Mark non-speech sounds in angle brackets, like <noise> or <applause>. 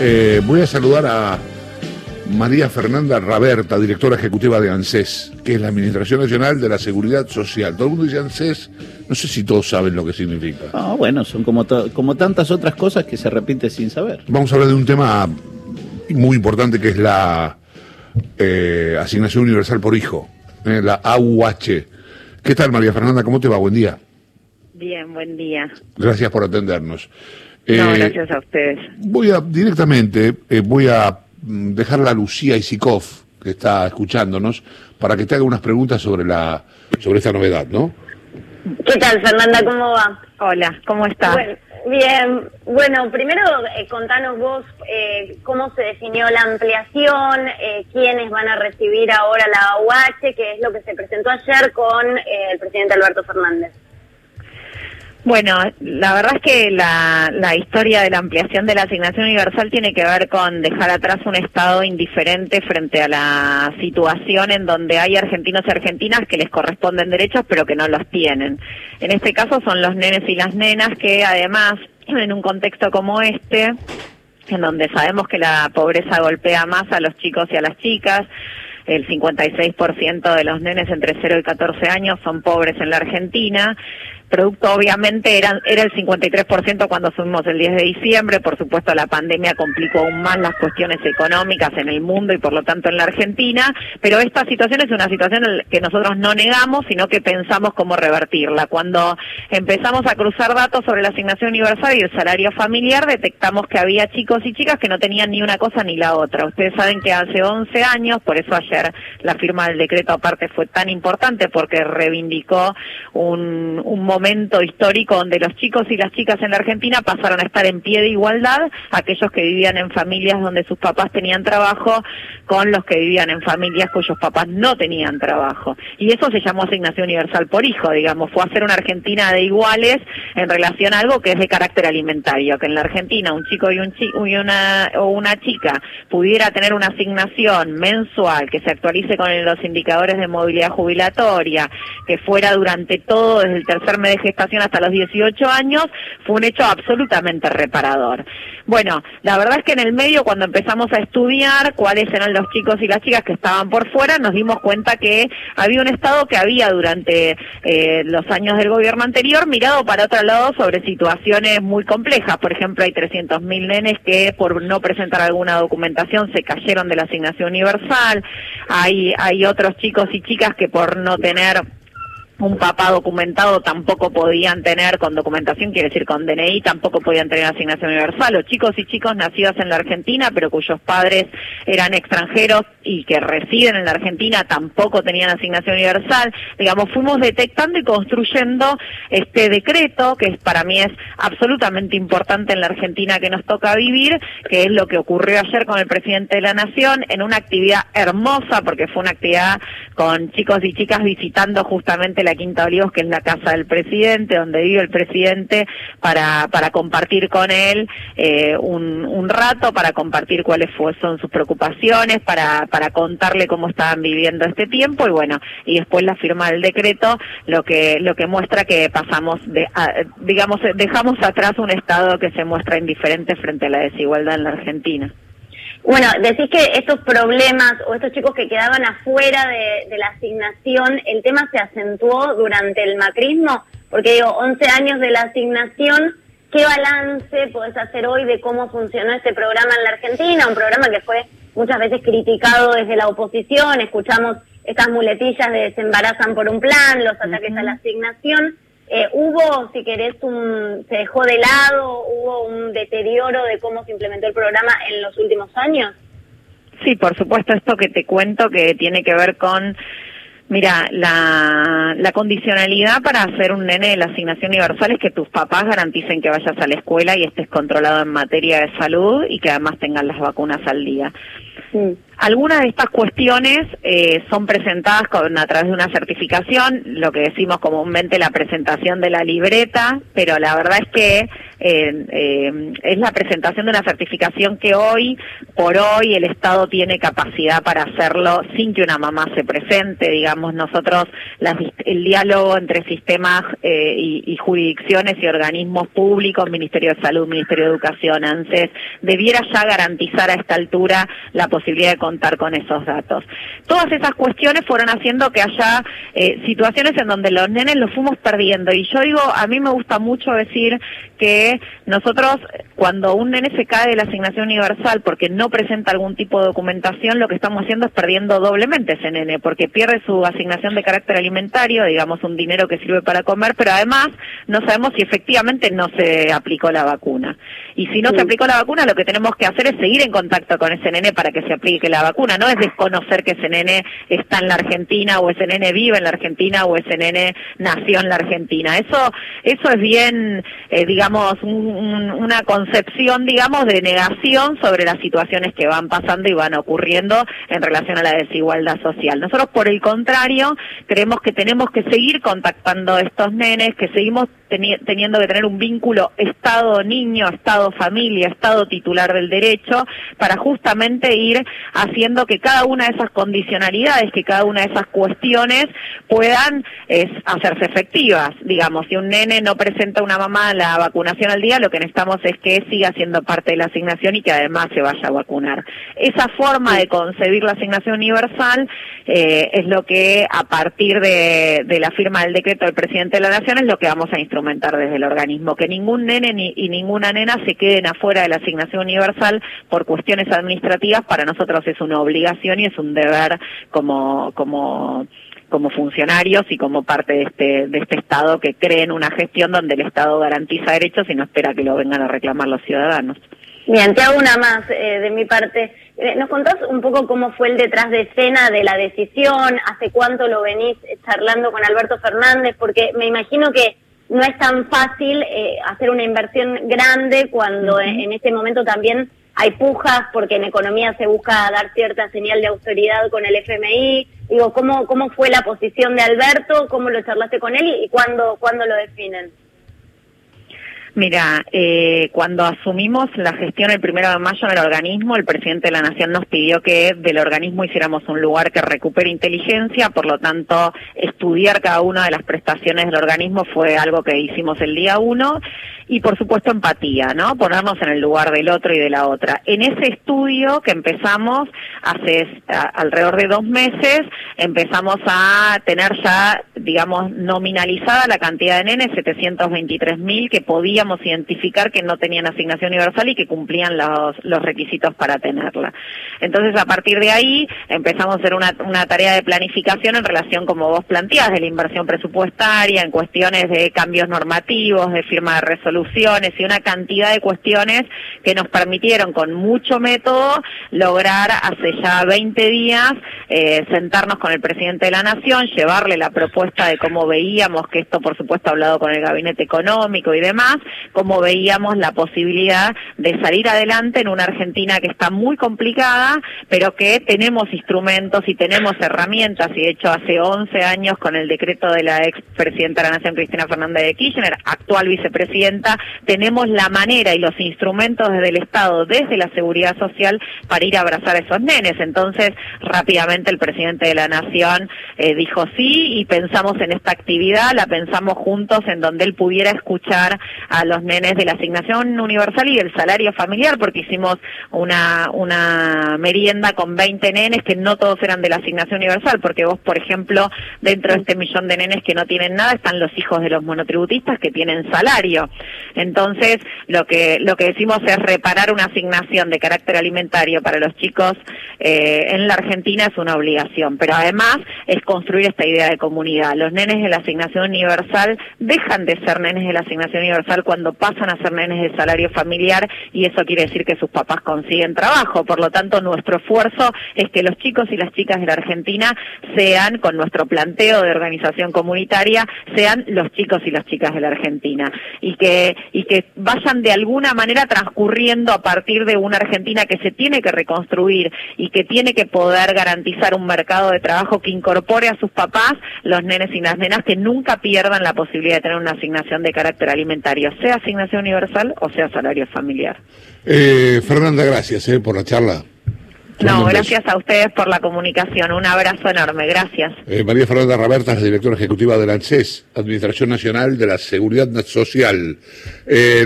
Eh, voy a saludar a María Fernanda Raberta, directora ejecutiva de ANSES, que es la Administración Nacional de la Seguridad Social. Todo el mundo dice ANSES, no sé si todos saben lo que significa. Ah, bueno, son como, como tantas otras cosas que se repiten sin saber. Vamos a hablar de un tema muy importante que es la eh, asignación universal por hijo, eh, la AUH. ¿Qué tal María Fernanda? ¿Cómo te va? Buen día. Bien, buen día. Gracias por atendernos. No, eh, gracias a ustedes. Voy a directamente, voy a mm, dejarla a Lucía Isikov, que está escuchándonos, para que te haga unas preguntas sobre la sobre esta novedad, ¿no? ¿Qué tal, Fernanda? ¿Cómo va? Hola, ¿cómo estás? bien, bueno, primero eh, contanos vos eh, cómo se definió la ampliación, eh, quiénes van a recibir ahora la AUH, que es lo que se presentó ayer con eh, el presidente Alberto Fernández. Bueno, la verdad es que la, la, historia de la ampliación de la asignación universal tiene que ver con dejar atrás un Estado indiferente frente a la situación en donde hay argentinos y argentinas que les corresponden derechos pero que no los tienen. En este caso son los nenes y las nenas que además <clears throat> en un contexto como este, en donde sabemos que la pobreza golpea más a los chicos y a las chicas, el 56% de los nenes entre 0 y 14 años son pobres en la Argentina producto obviamente era, era el 53% cuando subimos el 10 de diciembre, por supuesto la pandemia complicó aún más las cuestiones económicas en el mundo y por lo tanto en la Argentina, pero esta situación es una situación que nosotros no negamos, sino que pensamos cómo revertirla. Cuando empezamos a cruzar datos sobre la asignación universal y el salario familiar, detectamos que había chicos y chicas que no tenían ni una cosa ni la otra. Ustedes saben que hace 11 años, por eso ayer la firma del decreto aparte fue tan importante porque reivindicó un, un momento histórico donde los chicos y las chicas en la Argentina pasaron a estar en pie de igualdad, aquellos que vivían en familias donde sus papás tenían trabajo con los que vivían en familias cuyos papás no tenían trabajo. Y eso se llamó asignación universal por hijo, digamos, fue hacer una Argentina de iguales en relación a algo que es de carácter alimentario, que en la Argentina un chico y, un y una, o una chica pudiera tener una asignación mensual que se actualice con los indicadores de movilidad jubilatoria, que fuera durante todo desde el tercer mes de gestación hasta los 18 años, fue un hecho absolutamente reparador. Bueno, la verdad es que en el medio, cuando empezamos a estudiar cuáles eran los chicos y las chicas que estaban por fuera, nos dimos cuenta que había un Estado que había durante eh, los años del gobierno anterior mirado para otro lado sobre situaciones muy complejas. Por ejemplo, hay 300.000 nenes que por no presentar alguna documentación se cayeron de la asignación universal. Hay, hay otros chicos y chicas que por no tener un papá documentado tampoco podían tener con documentación, quiere decir con DNI, tampoco podían tener asignación universal, o chicos y chicos nacidos en la Argentina, pero cuyos padres eran extranjeros y que residen en la Argentina tampoco tenían asignación universal. Digamos, fuimos detectando y construyendo este decreto, que para mí es absolutamente importante en la Argentina que nos toca vivir, que es lo que ocurrió ayer con el presidente de la Nación, en una actividad hermosa, porque fue una actividad con chicos y chicas visitando justamente Quinta Olivos, que es la casa del presidente, donde vive el presidente, para, para compartir con él eh, un, un, rato, para compartir cuáles son sus preocupaciones, para, para contarle cómo estaban viviendo este tiempo y bueno, y después la firma del decreto, lo que, lo que muestra que pasamos de, digamos, dejamos atrás un Estado que se muestra indiferente frente a la desigualdad en la Argentina. Bueno, decís que estos problemas o estos chicos que quedaban afuera de, la asignación, el tema se acentuó durante el macrismo, porque digo, 11 años de la asignación, ¿qué balance podés hacer hoy de cómo funcionó este programa en la Argentina? Un programa que fue muchas veces criticado desde la oposición, escuchamos estas muletillas de se embarazan por un plan, los ataques a la asignación. Eh, ¿Hubo, si querés, un, se dejó de lado, hubo un deterioro de cómo se implementó el programa en los últimos años? Sí, por supuesto, esto que te cuento que tiene que ver con, mira, la, la condicionalidad para hacer un nene de la asignación universal es que tus papás garanticen que vayas a la escuela y estés controlado en materia de salud y que además tengan las vacunas al día. Algunas de estas cuestiones eh, son presentadas con, a través de una certificación, lo que decimos comúnmente la presentación de la libreta, pero la verdad es que eh, eh, es la presentación de una certificación que hoy, por hoy, el Estado tiene capacidad para hacerlo sin que una mamá se presente. Digamos, nosotros, el diálogo entre sistemas y, y, jurisdicciones y organismos públicos, Ministerio de Salud, Ministerio de Educación, ANSES, debiera ya garantizar a esta altura la posibilidad de contar con esos datos. Todas esas cuestiones fueron haciendo que haya eh, situaciones en donde los nenes los fuimos perdiendo. Y yo digo, a mí me gusta mucho decir que nosotros, cuando un nene se cae de la asignación universal porque no presenta algún tipo de documentación, lo que estamos haciendo es perdiendo doblemente ese nene, porque pierde su asignación de carácter alimentario, digamos, un dinero que sirve para comer, pero además no sabemos si efectivamente no se aplicó la vacuna. Y si no se aplicó la vacuna, lo que tenemos que hacer es seguir en contacto con ese nene para que se aplique la vacuna. No es desconocer que ese nene está en la Argentina o ese nene vive en la Argentina o ese nene nació en la Argentina. Eso, eso es bien, eh, digamos, una concepción, digamos, de negación sobre las situaciones que van pasando y van ocurriendo en relación a la desigualdad social. Nosotros, por el contrario, creemos que tenemos que seguir contactando a estos nenes, que seguimos teniendo que tener un vínculo Estado-niño, Estado-familia, Estado titular del derecho, para justamente ir haciendo que cada una de esas condicionalidades, que cada una de esas cuestiones puedan hacerse efectivas. Digamos, si un nene no presenta a una mamá la vacunación al día, lo que necesitamos es que siga siendo parte de la asignación y que además se vaya a vacunar. Esa forma de concebir la asignación universal eh, es lo que a partir de, la firma del decreto del presidente de la Nación es lo que vamos a instrumentar desde el organismo, que ningún nene ni, y ninguna nena se queden afuera de la asignación universal por cuestiones administrativas, para nosotros es una obligación y es un deber como, como como funcionarios y como parte de este, de este Estado que cree en una gestión donde el Estado garantiza derechos y no espera que lo vengan a reclamar los ciudadanos. Bien, te hago una más eh, de mi parte. Eh, ¿Nos contás un poco cómo fue el detrás de escena de la decisión? ¿Hace cuánto lo venís charlando con Alberto Fernández? Porque me imagino que no es tan fácil eh, hacer una inversión grande cuando en, este momento también hay pujas porque en economía se busca dar cierta señal de austeridad con el FMI. Digo, ¿cómo, cómo fue la posición de Alberto? ¿Cómo lo charlaste con él y cuándo, cuándo lo definen? Mira, eh, cuando asumimos la gestión el primero de mayo en el organismo, el presidente de la Nación nos pidió que del organismo hiciéramos un lugar que recupere inteligencia, por lo tanto, estudiar cada una de las prestaciones del organismo fue algo que hicimos el día uno y, por supuesto, empatía, ¿no? Ponernos en el lugar del otro y de la otra. En ese estudio que empezamos hace alrededor de dos meses, empezamos a tener ya, digamos, nominalizada la cantidad de nenes, 723 mil, que podíamos identificar que no tenían asignación universal y que cumplían los requisitos para tenerla. Entonces, a partir de ahí, empezamos a hacer una, tarea de planificación en relación, como vos planteás, de la inversión presupuestaria, en cuestiones de cambios normativos, de firma de resoluciones y una cantidad de cuestiones que nos permitieron, con mucho método, lograr hace ya 20 días eh, sentarnos con el presidente de la Nación, llevarle la propuesta de cómo veíamos que esto, por supuesto, hablado con el gabinete económico y demás, como veíamos la posibilidad de salir adelante en una Argentina que está muy complicada, pero que tenemos instrumentos y tenemos herramientas, y de hecho hace 11 años con el decreto de la ex presidenta de la Nación, Cristina Fernández de Kirchner, actual vicepresidenta, tenemos la manera y los instrumentos desde el Estado, desde la seguridad social, para ir a abrazar a esos nenes. Entonces, rápidamente el presidente de la Nación eh, dijo sí y pensamos en esta actividad, la pensamos juntos en donde él pudiera escuchar a los nenes de la asignación universal y del salario familiar, porque hicimos una, una merienda con 20 nenes que no todos eran de la asignación universal, porque vos, por ejemplo, dentro de este millón de nenes que no tienen nada están los hijos de los monotributistas que tienen salario. Entonces, lo que, lo que decimos es reparar una asignación de carácter alimentario para los chicos eh, en la Argentina es una obligación, pero además es construir esta idea de comunidad. Los nenes de la asignación universal dejan de ser nenes de la asignación universal cuando pasan a ser nenes de salario familiar y eso quiere decir que sus papás consiguen trabajo. Por lo tanto, nuestro esfuerzo es que los chicos y las chicas de la Argentina sean, con nuestro planteo de organización comunitaria, sean los chicos y las chicas de la Argentina. Y que y que vayan de alguna manera transcurriendo a partir de una Argentina que se tiene que reconstruir y que tiene que poder garantizar un mercado de trabajo que incorpore a sus papás, los nenes y las nenas, que nunca pierdan la posibilidad de tener una asignación de carácter alimentario, sea asignación universal o sea salario familiar. Eh, Fernanda, gracias eh, por la charla. No, gracias a ustedes por la comunicación. Un abrazo enorme. Gracias. Eh, María Fernanda Raberta es la directora ejecutiva de la ANSES, Administración Nacional de la Seguridad Social. Eh,